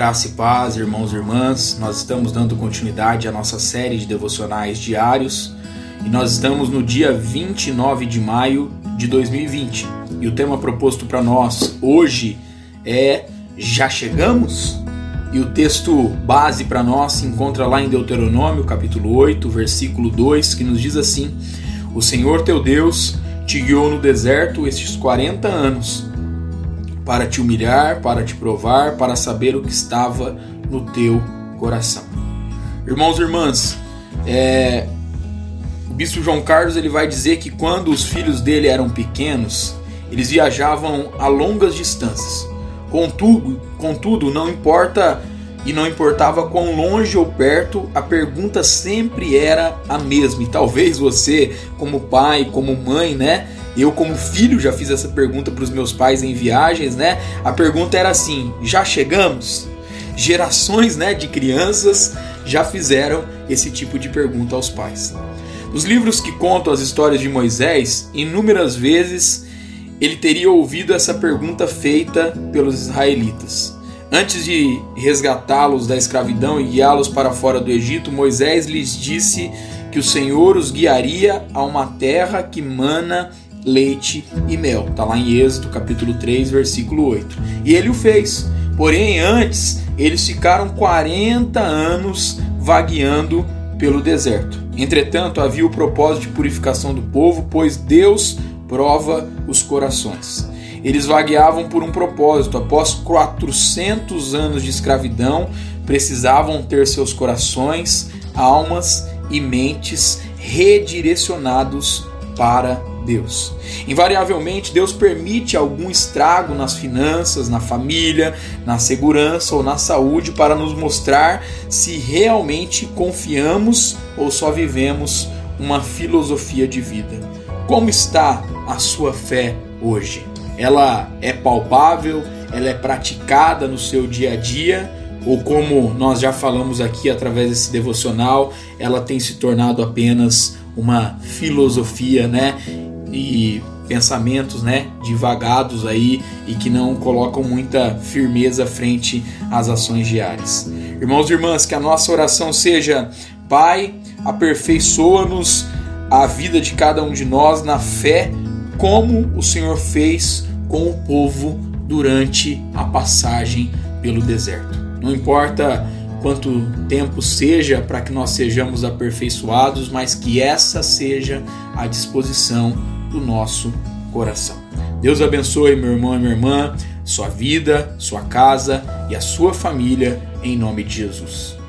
Graça e paz, irmãos e irmãs. Nós estamos dando continuidade à nossa série de devocionais diários e nós estamos no dia 29 de maio de 2020. E o tema proposto para nós hoje é Já chegamos? E o texto base para nós se encontra lá em Deuteronômio, capítulo 8, versículo 2, que nos diz assim: O Senhor teu Deus te guiou no deserto estes 40 anos para te humilhar, para te provar, para saber o que estava no teu coração. Irmãos e irmãs, é, o bispo João Carlos ele vai dizer que quando os filhos dele eram pequenos, eles viajavam a longas distâncias. Contudo, contudo, não importa e não importava quão longe ou perto, a pergunta sempre era a mesma. E talvez você, como pai, como mãe, né, eu, como filho, já fiz essa pergunta para os meus pais em viagens, né? A pergunta era assim: já chegamos? Gerações né, de crianças já fizeram esse tipo de pergunta aos pais. Os livros que contam as histórias de Moisés, inúmeras vezes ele teria ouvido essa pergunta feita pelos israelitas. Antes de resgatá-los da escravidão e guiá-los para fora do Egito, Moisés lhes disse que o Senhor os guiaria a uma terra que mana leite e mel. Está lá em Êxodo capítulo 3, versículo 8. E ele o fez. Porém, antes, eles ficaram 40 anos vagueando pelo deserto. Entretanto, havia o propósito de purificação do povo, pois Deus prova os corações. Eles vagueavam por um propósito. Após 400 anos de escravidão, precisavam ter seus corações, almas e mentes redirecionados para Deus. Invariavelmente, Deus permite algum estrago nas finanças, na família, na segurança ou na saúde para nos mostrar se realmente confiamos ou só vivemos uma filosofia de vida. Como está a sua fé hoje? Ela é palpável? Ela é praticada no seu dia a dia? Ou como nós já falamos aqui através desse devocional, ela tem se tornado apenas uma filosofia, né? E pensamentos, né, divagados aí e que não colocam muita firmeza frente às ações diárias. Irmãos e irmãs, que a nossa oração seja: Pai, aperfeiçoa-nos a vida de cada um de nós na fé, como o Senhor fez com o povo durante a passagem pelo deserto. Não importa quanto tempo seja para que nós sejamos aperfeiçoados, mas que essa seja a disposição do nosso coração. Deus abençoe meu irmão e minha irmã, sua vida, sua casa e a sua família, em nome de Jesus.